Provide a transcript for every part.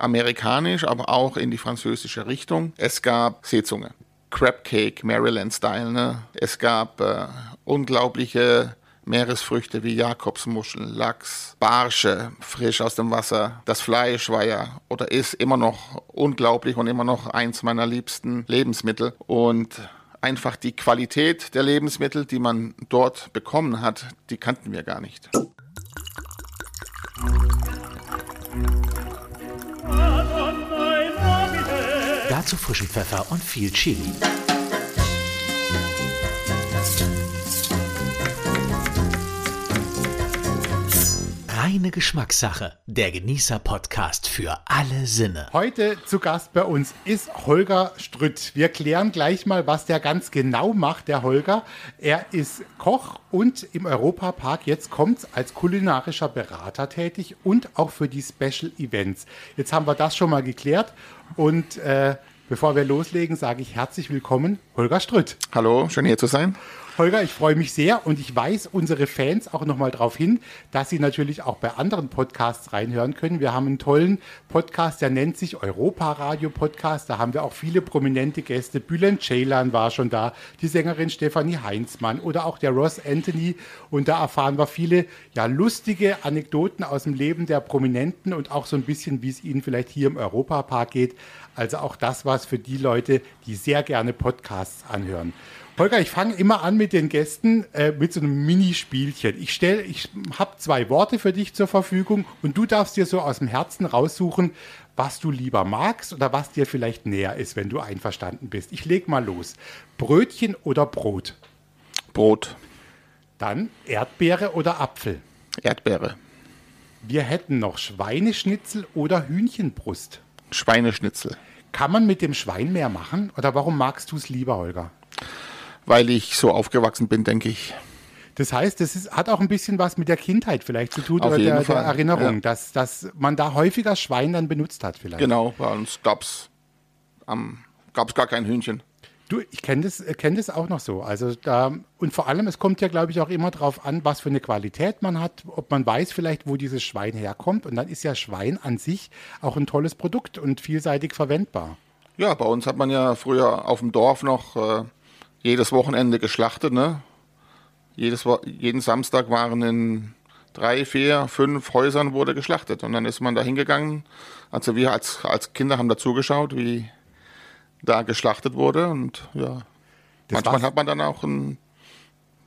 amerikanisch, aber auch in die französische Richtung. Es gab Seezunge, Crab Cake, Maryland-Style. Ne? Es gab äh, unglaubliche Meeresfrüchte wie Jakobsmuscheln, Lachs, Barsche, frisch aus dem Wasser. Das Fleisch war ja oder ist immer noch unglaublich und immer noch eins meiner liebsten Lebensmittel. Und einfach die Qualität der Lebensmittel, die man dort bekommen hat, die kannten wir gar nicht. Dazu frischen Pfeffer und viel Chili. Reine Geschmackssache. Der Genießer-Podcast für alle Sinne. Heute zu Gast bei uns ist Holger Strütt. Wir klären gleich mal, was der ganz genau macht, der Holger. Er ist Koch und im Europapark, jetzt kommt als kulinarischer Berater tätig und auch für die Special Events. Jetzt haben wir das schon mal geklärt und äh, bevor wir loslegen, sage ich herzlich willkommen, Holger Strütt. Hallo, schön hier zu sein. Holger, ich freue mich sehr und ich weise unsere Fans auch nochmal darauf hin, dass sie natürlich auch bei anderen Podcasts reinhören können. Wir haben einen tollen Podcast, der nennt sich Europa Radio Podcast. Da haben wir auch viele prominente Gäste. Bülent Ceylan war schon da, die Sängerin Stefanie Heinzmann oder auch der Ross Anthony. Und da erfahren wir viele ja, lustige Anekdoten aus dem Leben der Prominenten und auch so ein bisschen, wie es ihnen vielleicht hier im Europapark geht. Also auch das was für die Leute, die sehr gerne Podcasts anhören. Holger, ich fange immer an mit den Gästen äh, mit so einem Minispielchen. Ich stelle, ich habe zwei Worte für dich zur Verfügung und du darfst dir so aus dem Herzen raussuchen, was du lieber magst oder was dir vielleicht näher ist, wenn du einverstanden bist. Ich leg mal los. Brötchen oder Brot? Brot. Dann Erdbeere oder Apfel? Erdbeere. Wir hätten noch Schweineschnitzel oder Hühnchenbrust. Schweineschnitzel. Kann man mit dem Schwein mehr machen oder warum magst du es lieber, Holger? weil ich so aufgewachsen bin, denke ich. Das heißt, das ist, hat auch ein bisschen was mit der Kindheit vielleicht zu tun Auf oder der, der, Erinnerung, ja. dass, dass man da häufiger Schwein dann benutzt hat vielleicht. Genau, bei uns gab es ähm, gab's gar kein Hühnchen. Du, ich kenne das, kenn das auch noch so. Also da, und vor allem, es kommt ja, glaube ich, auch immer darauf an, was für eine Qualität man hat, ob man weiß vielleicht, wo dieses Schwein herkommt. Und dann ist ja Schwein an sich auch ein tolles Produkt und vielseitig verwendbar. Ja, bei uns hat man ja früher auf dem Dorf noch äh, jedes Wochenende geschlachtet. Ne? Jedes, jeden Samstag waren in drei, vier, fünf Häusern wurde geschlachtet. Und dann ist man da hingegangen. Also wir als, als Kinder haben da zugeschaut, wie da geschlachtet wurde. Und ja, das manchmal hat man dann auch ein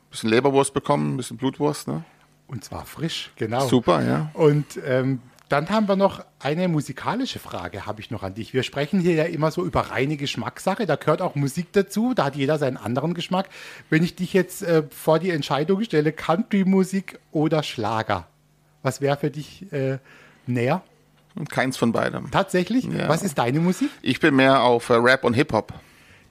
bisschen Leberwurst bekommen, ein bisschen Blutwurst. Ne? Und zwar frisch, genau. Super, ja. Und ähm, dann haben wir noch eine musikalische Frage, habe ich noch an dich. Wir sprechen hier ja immer so über reine Geschmackssache. Da gehört auch Musik dazu. Da hat jeder seinen anderen Geschmack. Wenn ich dich jetzt äh, vor die Entscheidung stelle, Country-Musik oder Schlager, was wäre für dich äh, näher? Keins von beidem. Tatsächlich? Ja. Was ist deine Musik? Ich bin mehr auf äh, Rap und Hip-Hop.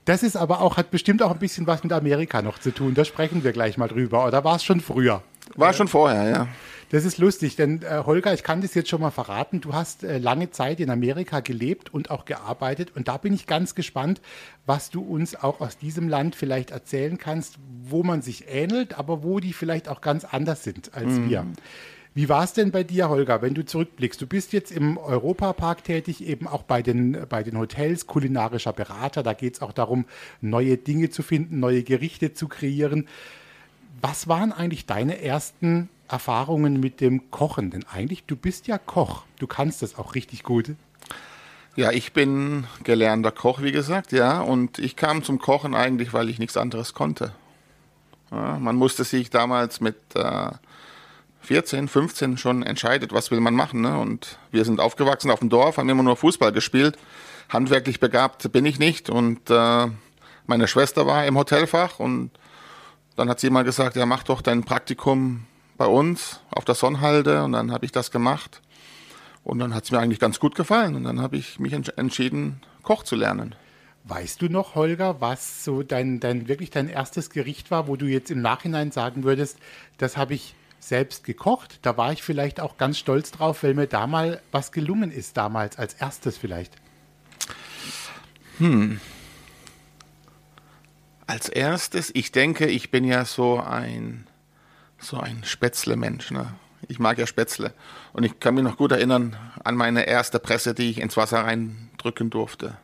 Das ist aber auch, hat bestimmt auch ein bisschen was mit Amerika noch zu tun. Da sprechen wir gleich mal drüber. Oder war es schon früher? War schon vorher, ja. Das ist lustig, denn äh, Holger, ich kann das jetzt schon mal verraten. Du hast äh, lange Zeit in Amerika gelebt und auch gearbeitet. Und da bin ich ganz gespannt, was du uns auch aus diesem Land vielleicht erzählen kannst, wo man sich ähnelt, aber wo die vielleicht auch ganz anders sind als mhm. wir. Wie war es denn bei dir, Holger, wenn du zurückblickst? Du bist jetzt im Europapark tätig, eben auch bei den, bei den Hotels, kulinarischer Berater. Da geht es auch darum, neue Dinge zu finden, neue Gerichte zu kreieren. Was waren eigentlich deine ersten Erfahrungen mit dem Kochen? Denn eigentlich, du bist ja Koch. Du kannst das auch richtig gut. Ja, ich bin gelernter Koch, wie gesagt, ja. Und ich kam zum Kochen eigentlich, weil ich nichts anderes konnte. Ja, man musste sich damals mit äh, 14, 15 schon entscheiden, was will man machen. Ne? Und wir sind aufgewachsen auf dem Dorf, haben immer nur Fußball gespielt. Handwerklich begabt bin ich nicht. Und äh, meine Schwester war im Hotelfach und dann hat sie mal gesagt, ja, mach doch dein Praktikum bei uns auf der Sonnhalde und dann habe ich das gemacht. Und dann hat es mir eigentlich ganz gut gefallen und dann habe ich mich entschieden, Koch zu lernen. Weißt du noch, Holger, was so dein, dein wirklich dein erstes Gericht war, wo du jetzt im Nachhinein sagen würdest, das habe ich selbst gekocht. Da war ich vielleicht auch ganz stolz drauf, weil mir da mal was gelungen ist, damals als erstes vielleicht. Hm. Als erstes, ich denke, ich bin ja so ein so ein Spätzle-Mensch. Ne? Ich mag ja Spätzle. Und ich kann mich noch gut erinnern an meine erste Presse, die ich ins Wasser reindrücken durfte.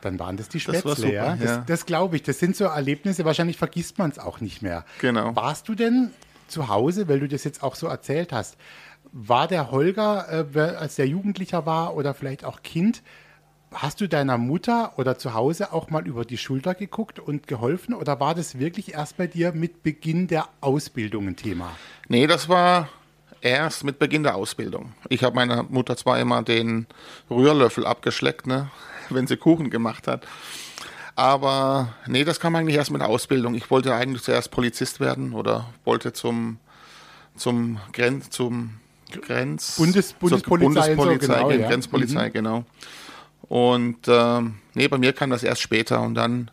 Dann waren das die Das Spätzle, super, ja. Das, ja. das glaube ich. Das sind so Erlebnisse, wahrscheinlich vergisst man es auch nicht mehr. Genau. Warst du denn zu Hause, weil du das jetzt auch so erzählt hast, war der Holger, äh, als der Jugendlicher war oder vielleicht auch Kind, hast du deiner Mutter oder zu Hause auch mal über die Schulter geguckt und geholfen oder war das wirklich erst bei dir mit Beginn der Ausbildung ein Thema? Nee, das war erst mit Beginn der Ausbildung. Ich habe meiner Mutter zwar immer den Rührlöffel abgeschleckt, ne, wenn sie Kuchen gemacht hat. Aber nee, das kam eigentlich erst mit der Ausbildung. Ich wollte eigentlich zuerst Polizist werden oder wollte zum, zum Grenz, zum Grenz, Bundes- Bundespolizei und so, Bundespolizei, genau, ja. Grenzpolizei, genau. Und ähm, nee, bei mir kam das erst später und dann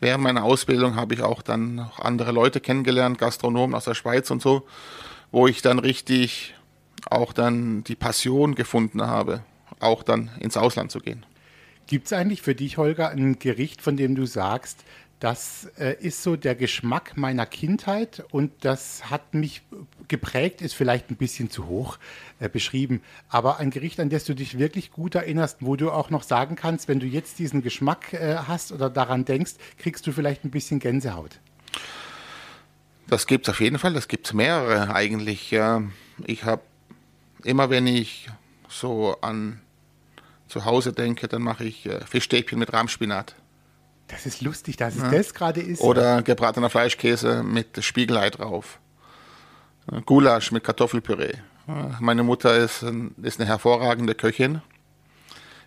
während meiner Ausbildung habe ich auch dann noch andere Leute kennengelernt, Gastronomen aus der Schweiz und so, wo ich dann richtig auch dann die Passion gefunden habe, auch dann ins Ausland zu gehen. Gibt es eigentlich für dich, Holger, ein Gericht, von dem du sagst, das äh, ist so der Geschmack meiner Kindheit und das hat mich geprägt, ist vielleicht ein bisschen zu hoch äh, beschrieben, aber ein Gericht, an das du dich wirklich gut erinnerst, wo du auch noch sagen kannst, wenn du jetzt diesen Geschmack äh, hast oder daran denkst, kriegst du vielleicht ein bisschen Gänsehaut. Das gibt es auf jeden Fall, das gibt es mehrere eigentlich. Ich habe immer, wenn ich so an zu Hause denke, dann mache ich äh, Fischstäbchen mit Rahmspinat. Das ist lustig, dass es das gerade ist. Oder gebratener Fleischkäse mit Spiegelei drauf. Äh, Gulasch mit Kartoffelpüree. Äh, Meine Mutter ist, ist eine hervorragende Köchin.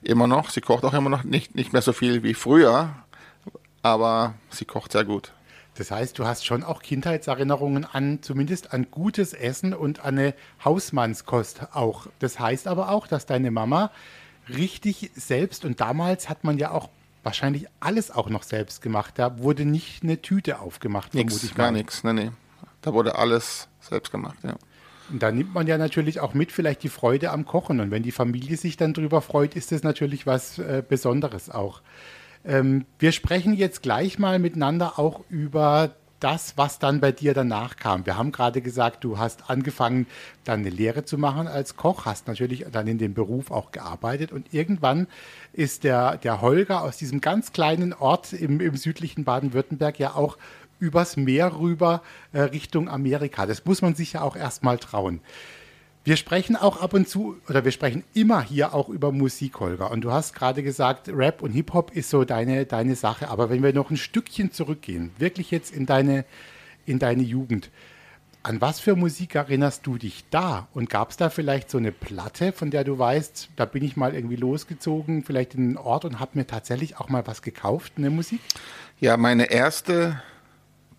Immer noch. Sie kocht auch immer noch nicht, nicht mehr so viel wie früher, aber sie kocht sehr gut. Das heißt, du hast schon auch Kindheitserinnerungen an, zumindest an gutes Essen und an eine Hausmannskost auch. Das heißt aber auch, dass deine Mama richtig selbst, und damals hat man ja auch wahrscheinlich alles auch noch selbst gemacht, da wurde nicht eine Tüte aufgemacht, vermute Nix, ich gar nichts. Nee, nee. Da wurde alles selbst gemacht, ja. Und da nimmt man ja natürlich auch mit vielleicht die Freude am Kochen. Und wenn die Familie sich dann drüber freut, ist das natürlich was äh, Besonderes auch. Ähm, wir sprechen jetzt gleich mal miteinander auch über das, was dann bei dir danach kam. Wir haben gerade gesagt, du hast angefangen, dann eine Lehre zu machen als Koch, hast natürlich dann in dem Beruf auch gearbeitet und irgendwann ist der, der Holger aus diesem ganz kleinen Ort im, im südlichen Baden-Württemberg ja auch übers Meer rüber äh, Richtung Amerika. Das muss man sich ja auch erstmal trauen. Wir sprechen auch ab und zu, oder wir sprechen immer hier auch über Musik, Holger. Und du hast gerade gesagt, Rap und Hip-Hop ist so deine, deine Sache. Aber wenn wir noch ein Stückchen zurückgehen, wirklich jetzt in deine, in deine Jugend, an was für Musik erinnerst du dich da? Und gab es da vielleicht so eine Platte, von der du weißt, da bin ich mal irgendwie losgezogen, vielleicht in einen Ort und habe mir tatsächlich auch mal was gekauft, eine Musik? Ja, meine erste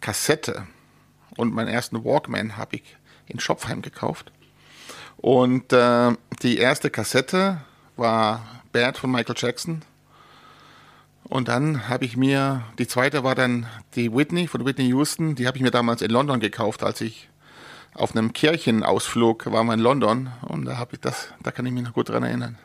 Kassette und meinen ersten Walkman habe ich in Schopfheim gekauft. Und äh, die erste Kassette war Bad von Michael Jackson. Und dann habe ich mir, die zweite war dann die Whitney von Whitney Houston. Die habe ich mir damals in London gekauft, als ich auf einem Kirchenausflug war mal in London. Und da habe ich das, da kann ich mich noch gut dran erinnern.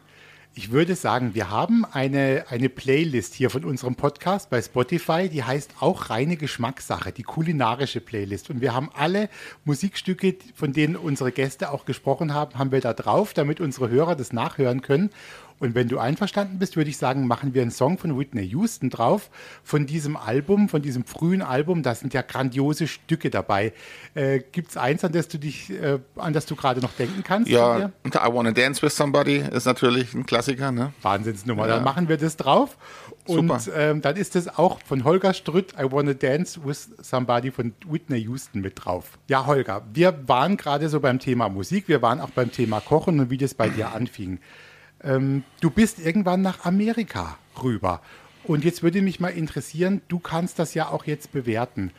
Ich würde sagen, wir haben eine, eine Playlist hier von unserem Podcast bei Spotify, die heißt auch reine Geschmackssache, die kulinarische Playlist. Und wir haben alle Musikstücke, von denen unsere Gäste auch gesprochen haben, haben wir da drauf, damit unsere Hörer das nachhören können. Und wenn du einverstanden bist, würde ich sagen, machen wir einen Song von Whitney Houston drauf, von diesem Album, von diesem frühen Album. Da sind ja grandiose Stücke dabei. Äh, Gibt es eins, an das du dich, äh, an das du gerade noch denken kannst? Ja? I Wanna Dance With Somebody ist natürlich ein Klassiker, ne? Wahnsinnsnummer. Ja. Dann machen wir das drauf. Und Super. ähm, dann ist es auch von Holger Strütt, I Wanna Dance with Somebody von Whitney Houston mit drauf. Ja, Holger, wir waren gerade so beim Thema Musik, wir waren auch beim Thema Kochen und wie das bei dir anfing. Ähm, du bist irgendwann nach Amerika rüber. Und jetzt würde mich mal interessieren, du kannst das ja auch jetzt bewerten.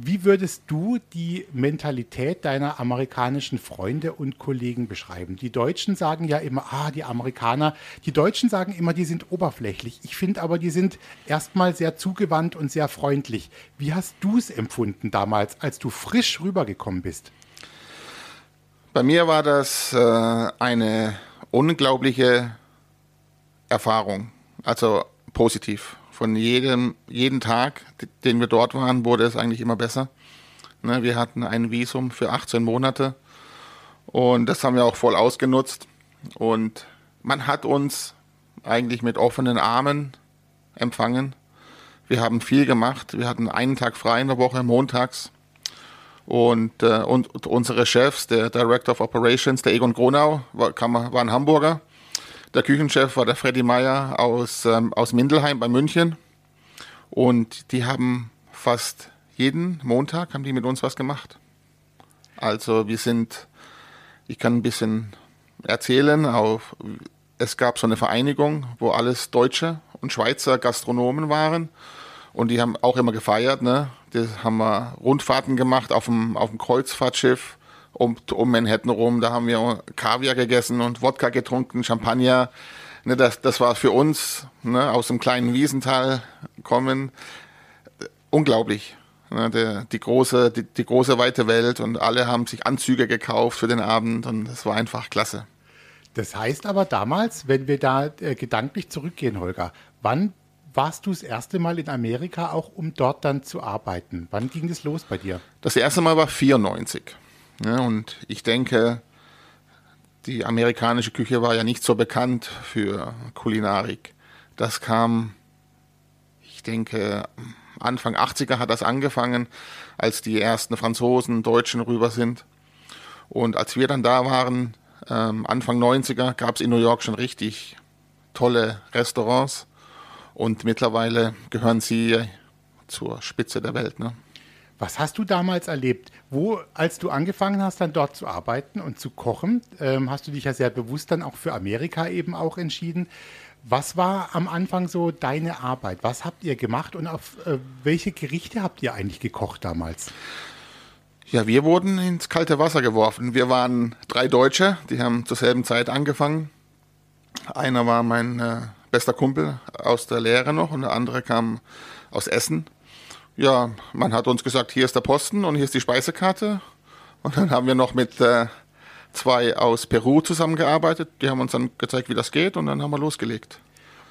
Wie würdest du die Mentalität deiner amerikanischen Freunde und Kollegen beschreiben? Die Deutschen sagen ja immer, ah, die Amerikaner, die Deutschen sagen immer, die sind oberflächlich. Ich finde aber, die sind erstmal sehr zugewandt und sehr freundlich. Wie hast du es empfunden damals, als du frisch rübergekommen bist? Bei mir war das äh, eine unglaubliche Erfahrung, also positiv. Von jedem jeden Tag, den wir dort waren, wurde es eigentlich immer besser. Ne, wir hatten ein Visum für 18 Monate Und das haben wir auch voll ausgenutzt. Und man hat uns eigentlich mit offenen Armen empfangen. Wir haben viel gemacht. Wir hatten einen Tag frei in der Woche, montags. Und, äh, und unsere Chefs, der Director of Operations, der Egon Gronau, war, kam, war ein Hamburger. Der Küchenchef war der Freddy Meyer aus, ähm, aus Mindelheim bei München. Und die haben fast jeden Montag haben die mit uns was gemacht. Also wir sind, ich kann ein bisschen erzählen, auf, es gab so eine Vereinigung, wo alles Deutsche und Schweizer Gastronomen waren. Und die haben auch immer gefeiert, ne? Das haben wir Rundfahrten gemacht auf dem, auf dem Kreuzfahrtschiff um, um Manhattan rum. Da haben wir Kaviar gegessen und Wodka getrunken, Champagner. Ne, das, das war für uns ne, aus dem kleinen Wiesental kommen unglaublich. Ne, der, die, große, die, die große weite Welt und alle haben sich Anzüge gekauft für den Abend und es war einfach klasse. Das heißt aber damals, wenn wir da äh, gedanklich zurückgehen, Holger, wann warst du das erste Mal in Amerika auch, um dort dann zu arbeiten? Wann ging das los bei dir? Das erste Mal war 94. Ja, und ich denke, die amerikanische Küche war ja nicht so bekannt für Kulinarik. Das kam, ich denke, Anfang 80er hat das angefangen, als die ersten Franzosen, Deutschen rüber sind. Und als wir dann da waren, ähm, Anfang 90er, gab es in New York schon richtig tolle Restaurants. Und mittlerweile gehören sie zur Spitze der Welt. Ne? Was hast du damals erlebt? Wo, als du angefangen hast, dann dort zu arbeiten und zu kochen, ähm, hast du dich ja sehr bewusst dann auch für Amerika eben auch entschieden. Was war am Anfang so deine Arbeit? Was habt ihr gemacht und auf äh, welche Gerichte habt ihr eigentlich gekocht damals? Ja, wir wurden ins kalte Wasser geworfen. Wir waren drei Deutsche, die haben zur selben Zeit angefangen. Einer war mein äh, bester Kumpel aus der Lehre noch und der andere kam aus Essen ja, man hat uns gesagt, hier ist der Posten und hier ist die Speisekarte. Und dann haben wir noch mit äh, zwei aus Peru zusammengearbeitet. Die haben uns dann gezeigt, wie das geht und dann haben wir losgelegt.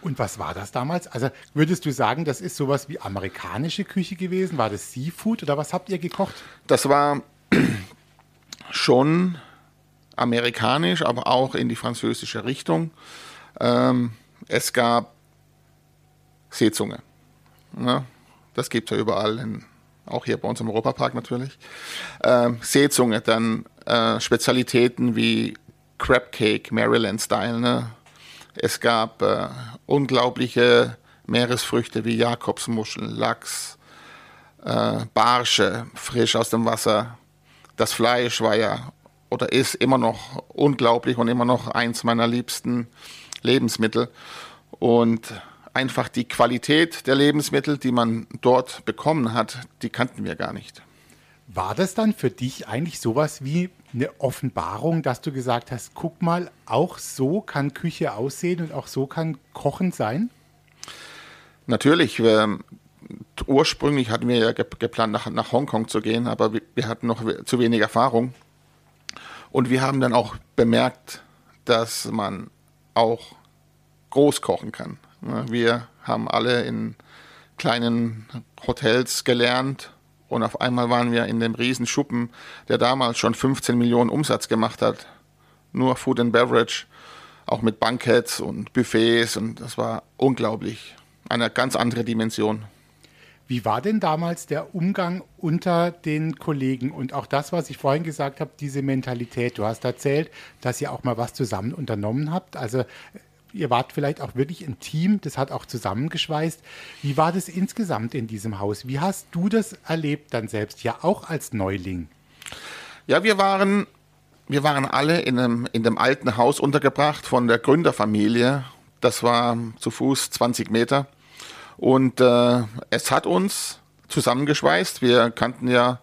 Und was war das damals? Also würdest du sagen, das ist sowas wie amerikanische Küche gewesen? War das Seafood oder was habt ihr gekocht? Das war schon amerikanisch, aber auch in die französische Richtung. Ähm, es gab Seezunge. Ne? Das gibt es ja überall, in, auch hier bei uns im Europapark natürlich. Ähm, Seezunge, dann äh, Spezialitäten wie Crab Cake, Maryland-Style. Ne? Es gab äh, unglaubliche Meeresfrüchte wie Jakobsmuscheln, Lachs, äh, Barsche, frisch aus dem Wasser. Das Fleisch war ja oder ist immer noch unglaublich und immer noch eins meiner liebsten Lebensmittel. Und einfach die Qualität der Lebensmittel, die man dort bekommen hat, die kannten wir gar nicht. War das dann für dich eigentlich sowas wie eine Offenbarung, dass du gesagt hast, guck mal, auch so kann Küche aussehen und auch so kann Kochen sein? Natürlich. Wir, ursprünglich hatten wir ja geplant, nach, nach Hongkong zu gehen, aber wir, wir hatten noch zu wenig Erfahrung. Und wir haben dann auch bemerkt, dass man auch groß kochen kann. Wir haben alle in kleinen Hotels gelernt und auf einmal waren wir in dem Riesenschuppen, der damals schon 15 Millionen Umsatz gemacht hat. Nur Food and Beverage, auch mit Banketts und Buffets und das war unglaublich. Eine ganz andere Dimension. Wie war denn damals der Umgang unter den Kollegen und auch das, was ich vorhin gesagt habe, diese Mentalität? Du hast erzählt, dass ihr auch mal was zusammen unternommen habt. Also ihr wart vielleicht auch wirklich ein Team, das hat auch zusammengeschweißt. Wie war das insgesamt in diesem Haus? Wie hast du das erlebt dann selbst, ja auch als Neuling? Ja, wir waren, wir waren alle in einem, in dem alten Haus untergebracht von der Gründerfamilie. Das war zu Fuß 20 Meter. Und äh, es hat uns zusammengeschweißt. Wir kannten ja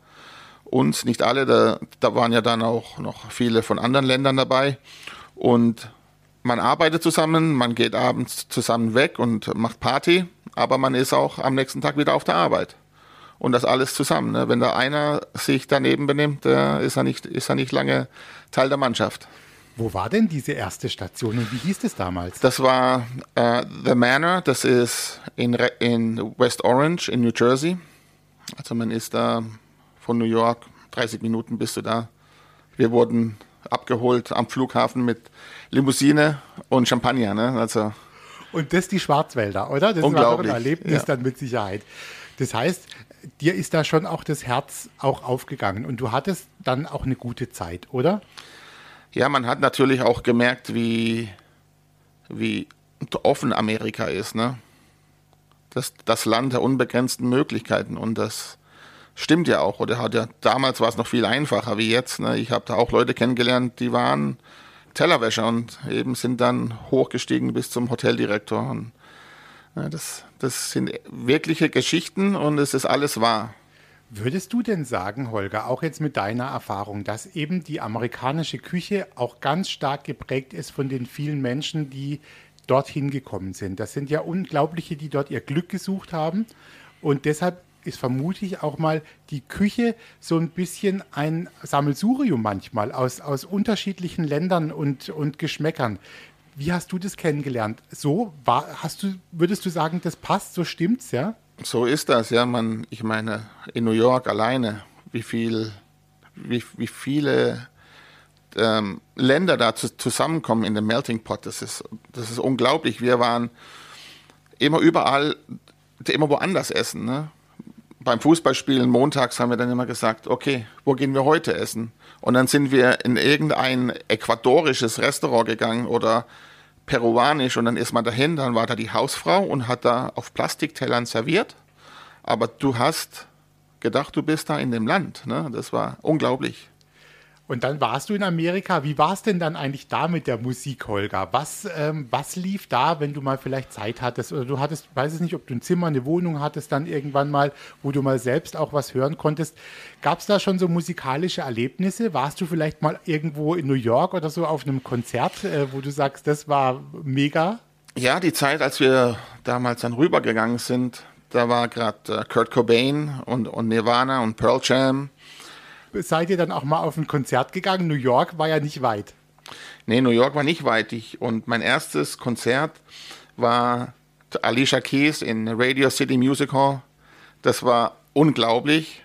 uns, nicht alle, da, da waren ja dann auch noch viele von anderen Ländern dabei. Und man arbeitet zusammen, man geht abends zusammen weg und macht Party, aber man ist auch am nächsten Tag wieder auf der Arbeit. Und das alles zusammen. Ne? Wenn da einer sich daneben benimmt, äh, ist, er nicht, ist er nicht lange Teil der Mannschaft. Wo war denn diese erste Station und wie hieß es damals? Das war äh, The Manor, das ist in, in West Orange in New Jersey. Also man ist da von New York 30 Minuten bist du da. Wir wurden abgeholt am Flughafen mit Limousine und Champagner. Ne? Also und das die Schwarzwälder, oder? Das war doch ein Erlebnis ja. dann mit Sicherheit. Das heißt, dir ist da schon auch das Herz auch aufgegangen und du hattest dann auch eine gute Zeit, oder? Ja, man hat natürlich auch gemerkt, wie, wie offen Amerika ist. Ne? Das, das Land der unbegrenzten Möglichkeiten und das stimmt ja auch. Oder hat ja damals war es noch viel einfacher wie jetzt. Ne? Ich habe da auch Leute kennengelernt, die waren Tellerwäscher und eben sind dann hochgestiegen bis zum Hoteldirektor. Und, ja, das, das sind wirkliche Geschichten und es ist alles wahr. Würdest du denn sagen, Holger, auch jetzt mit deiner Erfahrung, dass eben die amerikanische Küche auch ganz stark geprägt ist von den vielen Menschen, die dorthin gekommen sind? Das sind ja unglaubliche, die dort ihr Glück gesucht haben und deshalb ist vermutlich auch mal die Küche so ein bisschen ein Sammelsurium manchmal aus, aus unterschiedlichen Ländern und, und Geschmäckern. Wie hast du das kennengelernt? So war, hast du, würdest du sagen, das passt, so stimmt's, ja? So ist das, ja. Man, ich meine, in New York alleine, wie viel, wie, wie viele ähm, Länder da zu, zusammenkommen in dem Melting Pot, das ist, das ist unglaublich. Wir waren immer überall, immer woanders essen. Ne? beim Fußballspielen montags haben wir dann immer gesagt, okay, wo gehen wir heute essen? Und dann sind wir in irgendein äquadorisches Restaurant gegangen oder peruanisch und dann ist man dahin, dann war da die Hausfrau und hat da auf Plastiktellern serviert. Aber du hast gedacht, du bist da in dem Land. Ne? Das war unglaublich. Und dann warst du in Amerika. Wie war es denn dann eigentlich da mit der Musik, Holger? Was, ähm, was lief da, wenn du mal vielleicht Zeit hattest? Oder du hattest, weiß es nicht, ob du ein Zimmer, eine Wohnung hattest, dann irgendwann mal, wo du mal selbst auch was hören konntest. Gab es da schon so musikalische Erlebnisse? Warst du vielleicht mal irgendwo in New York oder so auf einem Konzert, äh, wo du sagst, das war mega? Ja, die Zeit, als wir damals dann rübergegangen sind, da war gerade äh, Kurt Cobain und, und Nirvana und Pearl Jam seid ihr dann auch mal auf ein Konzert gegangen? New York war ja nicht weit. Nee, New York war nicht weit. Ich, und mein erstes Konzert war Alicia Keys in Radio City Music Hall. Das war unglaublich.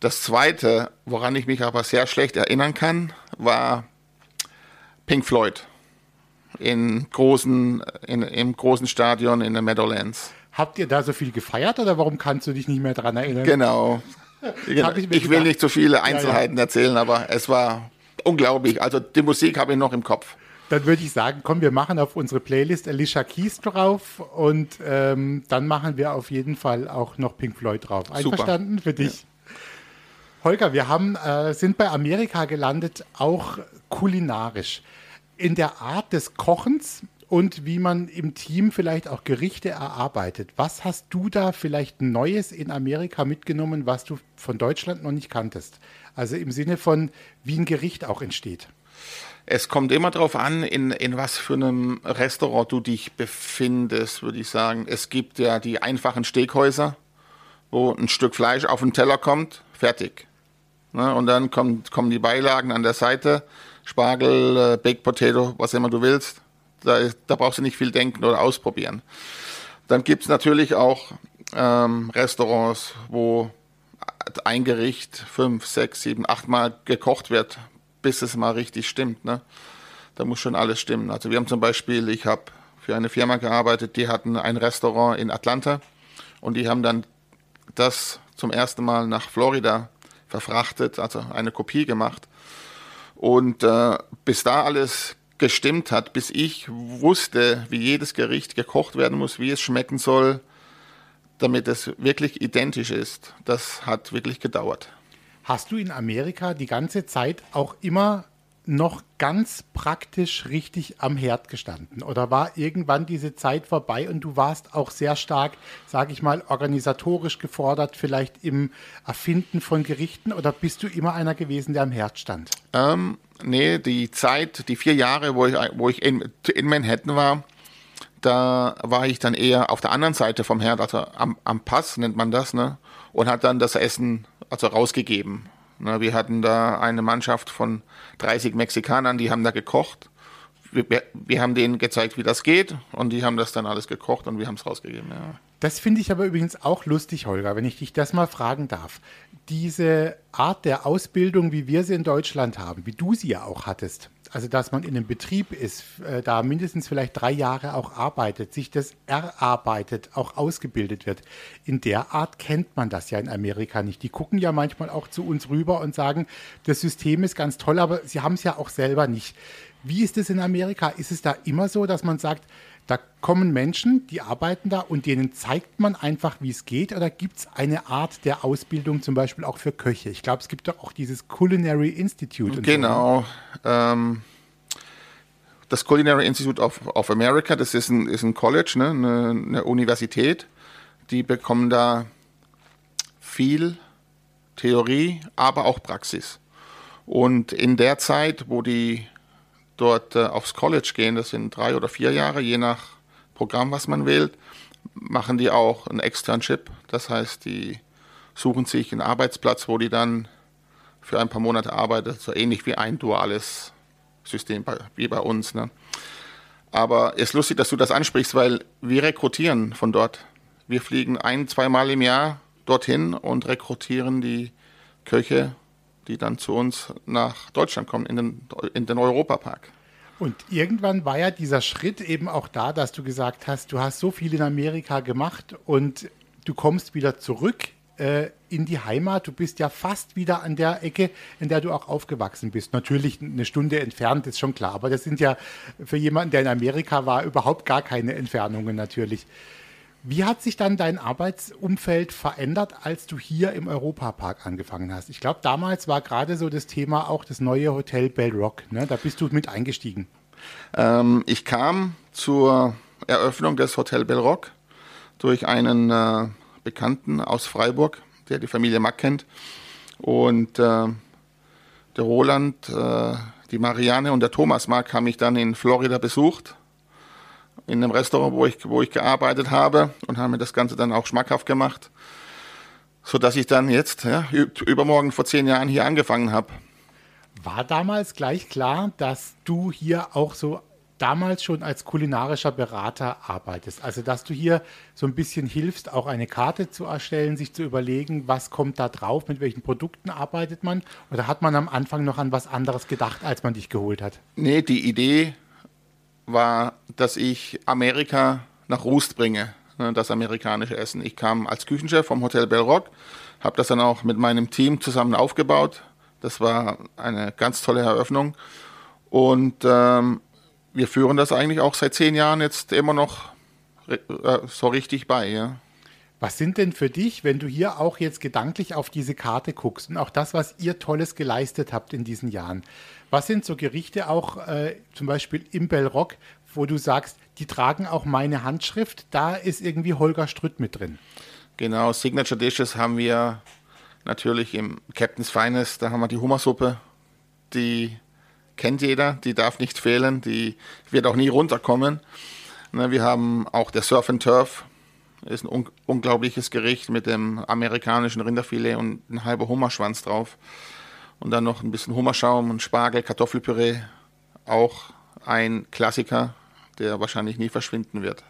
Das zweite, woran ich mich aber sehr schlecht erinnern kann, war Pink Floyd in großen, in, im großen Stadion in der Meadowlands. Habt ihr da so viel gefeiert oder warum kannst du dich nicht mehr daran erinnern? Genau. Genau. Ich, ich will nicht zu viele Einzelheiten ja, ja. erzählen, aber es war unglaublich. Also die Musik habe ich noch im Kopf. Dann würde ich sagen, komm, wir machen auf unsere Playlist Alicia Keys drauf und ähm, dann machen wir auf jeden Fall auch noch Pink Floyd drauf. Einverstanden Super. für dich? Ja. Holger, wir haben, äh, sind bei Amerika gelandet, auch kulinarisch. In der Art des Kochens und wie man im Team vielleicht auch Gerichte erarbeitet. Was hast du da vielleicht Neues in Amerika mitgenommen, was du von Deutschland noch nicht kanntest? Also im Sinne von, wie ein Gericht auch entsteht. Es kommt immer darauf an, in, in was für einem Restaurant du dich befindest, würde ich sagen. Es gibt ja die einfachen Steakhäuser, wo ein Stück Fleisch auf den Teller kommt, fertig. Ne? Und dann kommt, kommen die Beilagen an der Seite, Spargel, äh, Baked Potato, was immer du willst da, da brauchst du nicht viel denken oder ausprobieren. Dann gibt es natürlich auch ähm, Restaurants, wo ein Gericht fünf, sechs, sieben, acht Mal gekocht wird, bis es mal richtig stimmt. Ne? Da muss schon alles stimmen. Also wir haben zum Beispiel, ich habe für eine Firma gearbeitet, die hatten ein Restaurant in Atlanta und die haben dann das zum ersten Mal nach Florida verfrachtet, also eine Kopie gemacht. Und äh, bis da alles gestimmt hat, bis ich wusste, wie jedes Gericht gekocht werden muss, wie es schmecken soll, damit es wirklich identisch ist. Das hat wirklich gedauert. Hast du in Amerika die ganze Zeit auch immer noch ganz praktisch richtig am Herd gestanden? Oder war irgendwann diese Zeit vorbei und du warst auch sehr stark, sage ich mal, organisatorisch gefordert, vielleicht im Erfinden von Gerichten? Oder bist du immer einer gewesen, der am Herd stand? Ähm, nee, die Zeit, die vier Jahre, wo ich, wo ich in, in Manhattan war, da war ich dann eher auf der anderen Seite vom Herd, also am, am Pass nennt man das, ne? Und hat dann das Essen also rausgegeben. Wir hatten da eine Mannschaft von 30 Mexikanern, die haben da gekocht. Wir, wir, wir, haben denen gezeigt, wie das geht und die haben das dann alles gekocht und wir haben es rausgegeben. Ja. Das finde ich aber übrigens auch lustig, Holger, wenn ich dich das mal fragen darf. Diese Art der Ausbildung, wie wir sie in Deutschland haben, wie du sie ja auch hattest, also dass man in einem Betrieb ist, äh, da mindestens vielleicht drei Jahre auch arbeitet, sich das erarbeitet, auch ausgebildet wird. In der Art kennt man das ja in Amerika nicht. Die gucken ja manchmal auch zu uns rüber und sagen, das System ist ganz toll, aber sie haben es ja auch selber nicht. Wie ist es in Amerika? Ist es da immer so, dass man sagt, da kommen Menschen, die arbeiten da und denen zeigt man einfach, wie es geht? Oder gibt es eine Art der Ausbildung zum Beispiel auch für Köche? Ich glaube, es gibt doch auch dieses Culinary Institute. Genau. So. Ähm, das Culinary Institute of, of America, das ist ein, ist ein College, ne? eine, eine Universität. Die bekommen da viel Theorie, aber auch Praxis. Und in der Zeit, wo die dort äh, aufs College gehen, das sind drei oder vier Jahre, je nach Programm, was man wählt, machen die auch ein Externship. Das heißt, die suchen sich einen Arbeitsplatz, wo die dann für ein paar Monate arbeiten, so ähnlich wie ein duales System bei, wie bei uns. Ne? Aber es ist lustig, dass du das ansprichst, weil wir rekrutieren von dort. Wir fliegen ein, zweimal im Jahr dorthin und rekrutieren die Köche die dann zu uns nach Deutschland kommen, in den, in den Europapark. Und irgendwann war ja dieser Schritt eben auch da, dass du gesagt hast, du hast so viel in Amerika gemacht und du kommst wieder zurück äh, in die Heimat. Du bist ja fast wieder an der Ecke, in der du auch aufgewachsen bist. Natürlich eine Stunde entfernt, ist schon klar, aber das sind ja für jemanden, der in Amerika war, überhaupt gar keine Entfernungen natürlich. Wie hat sich dann dein Arbeitsumfeld verändert, als du hier im Europapark angefangen hast? Ich glaube, damals war gerade so das Thema auch das neue Hotel Bell Rock. Ne? Da bist du mit eingestiegen. Ähm, ich kam zur Eröffnung des Hotel Bell Rock durch einen äh, Bekannten aus Freiburg, der die Familie Mack kennt. Und äh, der Roland, äh, die Marianne und der Thomas Mack haben mich dann in Florida besucht in einem Restaurant, wo ich, wo ich gearbeitet habe und haben mir das Ganze dann auch schmackhaft gemacht, so dass ich dann jetzt ja, übermorgen vor zehn Jahren hier angefangen habe. War damals gleich klar, dass du hier auch so damals schon als kulinarischer Berater arbeitest. Also, dass du hier so ein bisschen hilfst, auch eine Karte zu erstellen, sich zu überlegen, was kommt da drauf, mit welchen Produkten arbeitet man? Oder hat man am Anfang noch an was anderes gedacht, als man dich geholt hat? Nee, die Idee war, dass ich Amerika nach Rust bringe, ne, das amerikanische Essen. Ich kam als Küchenchef vom Hotel Bell Rock, habe das dann auch mit meinem Team zusammen aufgebaut. Das war eine ganz tolle Eröffnung. Und ähm, wir führen das eigentlich auch seit zehn Jahren jetzt immer noch äh, so richtig bei. Ja. Was sind denn für dich, wenn du hier auch jetzt gedanklich auf diese Karte guckst und auch das, was ihr Tolles geleistet habt in diesen Jahren, was sind so Gerichte auch äh, zum Beispiel im Bellrock, wo du sagst, die tragen auch meine Handschrift, da ist irgendwie Holger Strütt mit drin? Genau, Signature Dishes haben wir natürlich im Captain's Finest, da haben wir die Hummersuppe, die kennt jeder, die darf nicht fehlen, die wird auch nie runterkommen. Ne, wir haben auch der Surf and Turf, ist ein un unglaubliches Gericht mit dem amerikanischen Rinderfilet und ein halber Hummerschwanz drauf. Und dann noch ein bisschen Hummerschaum und Spargel, Kartoffelpüree. Auch ein Klassiker, der wahrscheinlich nie verschwinden wird.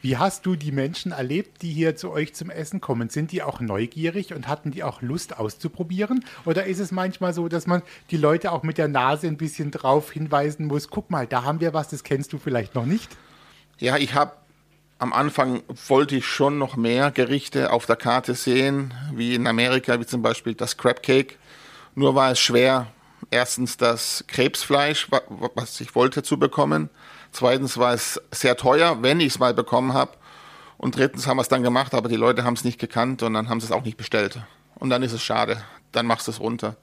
Wie hast du die Menschen erlebt, die hier zu euch zum Essen kommen? Sind die auch neugierig und hatten die auch Lust auszuprobieren? Oder ist es manchmal so, dass man die Leute auch mit der Nase ein bisschen drauf hinweisen muss, guck mal, da haben wir was, das kennst du vielleicht noch nicht? Ja, ich habe am Anfang wollte ich schon noch mehr Gerichte auf der Karte sehen, wie in Amerika, wie zum Beispiel das Crab Cake. Nur war es schwer, erstens das Krebsfleisch, was ich wollte, zu bekommen. Zweitens war es sehr teuer, wenn ich es mal bekommen habe. Und drittens haben wir es dann gemacht, aber die Leute haben es nicht gekannt und dann haben sie es auch nicht bestellt. Und dann ist es schade. Dann machst du es runter.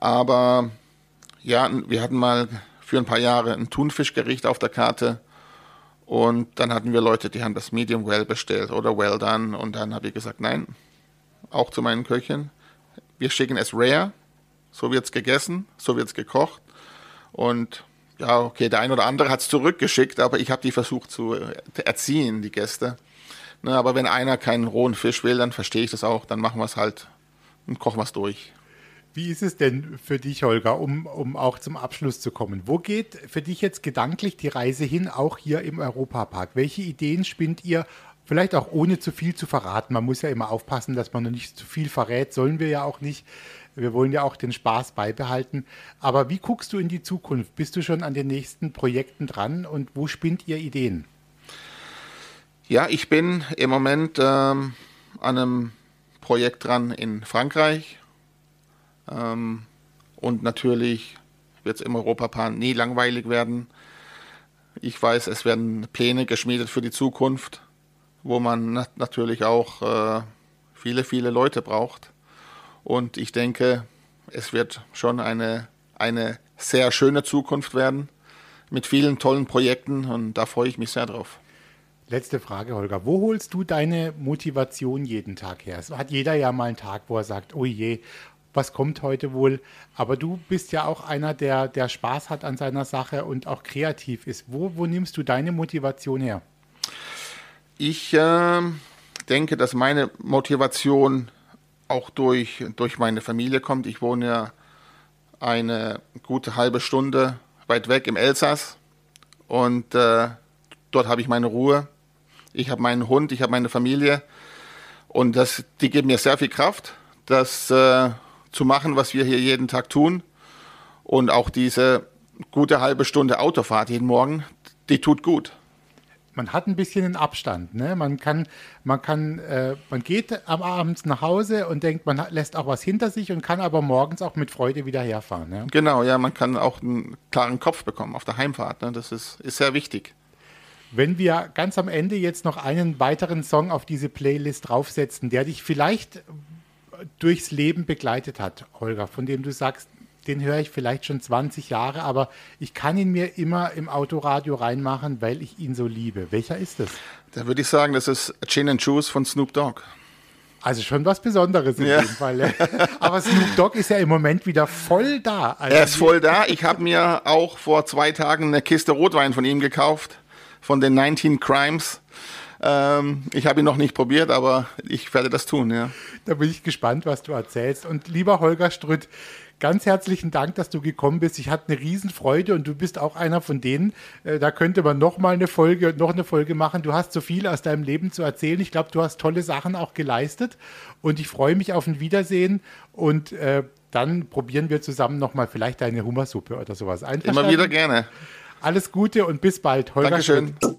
Aber ja, wir hatten mal für ein paar Jahre ein Thunfischgericht auf der Karte und dann hatten wir Leute, die haben das Medium Well bestellt oder Well Done. Und dann habe ich gesagt, nein, auch zu meinen Köchen. Wir schicken es rare. So wird es gegessen, so wird es gekocht. Und ja, okay, der ein oder andere hat es zurückgeschickt, aber ich habe die versucht zu erziehen, die Gäste. Ne, aber wenn einer keinen rohen Fisch will, dann verstehe ich das auch. Dann machen wir es halt und kochen wir es durch. Wie ist es denn für dich, Holger, um, um auch zum Abschluss zu kommen? Wo geht für dich jetzt gedanklich die Reise hin, auch hier im Europapark? Welche Ideen spinnt ihr Vielleicht auch ohne zu viel zu verraten. Man muss ja immer aufpassen, dass man noch nicht zu viel verrät. Sollen wir ja auch nicht. Wir wollen ja auch den Spaß beibehalten. Aber wie guckst du in die Zukunft? Bist du schon an den nächsten Projekten dran und wo spinnt ihr Ideen? Ja, ich bin im Moment ähm, an einem Projekt dran in Frankreich. Ähm, und natürlich wird es im Europapark nie langweilig werden. Ich weiß, es werden Pläne geschmiedet für die Zukunft, wo man nat natürlich auch äh, viele, viele Leute braucht. Und ich denke, es wird schon eine, eine sehr schöne Zukunft werden mit vielen tollen Projekten und da freue ich mich sehr drauf. Letzte Frage, Holger. Wo holst du deine Motivation jeden Tag her? Es hat jeder ja mal einen Tag, wo er sagt, oh je, was kommt heute wohl? Aber du bist ja auch einer, der, der Spaß hat an seiner Sache und auch kreativ ist. Wo, wo nimmst du deine Motivation her? Ich äh, denke, dass meine Motivation auch durch, durch meine Familie kommt. Ich wohne ja eine gute halbe Stunde weit weg im Elsass und äh, dort habe ich meine Ruhe. Ich habe meinen Hund, ich habe meine Familie und das, die geben mir sehr viel Kraft, das äh, zu machen, was wir hier jeden Tag tun. Und auch diese gute halbe Stunde Autofahrt jeden Morgen, die tut gut man hat ein bisschen einen Abstand. Ne? Man kann, man kann, äh, man geht am Abend nach Hause und denkt, man lässt auch was hinter sich und kann aber morgens auch mit Freude wieder herfahren. Ne? Genau, ja, man kann auch einen klaren Kopf bekommen auf der Heimfahrt. Ne? Das ist, ist sehr wichtig. Wenn wir ganz am Ende jetzt noch einen weiteren Song auf diese Playlist draufsetzen, der dich vielleicht durchs Leben begleitet hat, Holger, von dem du sagst, den höre ich vielleicht schon 20 Jahre, aber ich kann ihn mir immer im Autoradio reinmachen, weil ich ihn so liebe. Welcher ist es? Da würde ich sagen, das ist Chin and Choose von Snoop Dogg. Also schon was Besonderes in ja. dem Fall. Aber Snoop Dogg ist ja im Moment wieder voll da. Also er ist voll da. Ich habe mir auch vor zwei Tagen eine Kiste Rotwein von ihm gekauft, von den 19 Crimes. Ähm, ich habe ihn noch nicht probiert, aber ich werde das tun, ja. Da bin ich gespannt, was du erzählst. Und lieber Holger Strütt, ganz herzlichen Dank, dass du gekommen bist. Ich hatte eine Riesenfreude und du bist auch einer von denen. Äh, da könnte man noch mal eine Folge, noch eine Folge machen. Du hast so viel aus deinem Leben zu erzählen. Ich glaube, du hast tolle Sachen auch geleistet und ich freue mich auf ein Wiedersehen und äh, dann probieren wir zusammen noch mal vielleicht eine Hummersuppe oder sowas. Immer wieder gerne. Alles Gute und bis bald. Holger Dankeschön. Schmidt.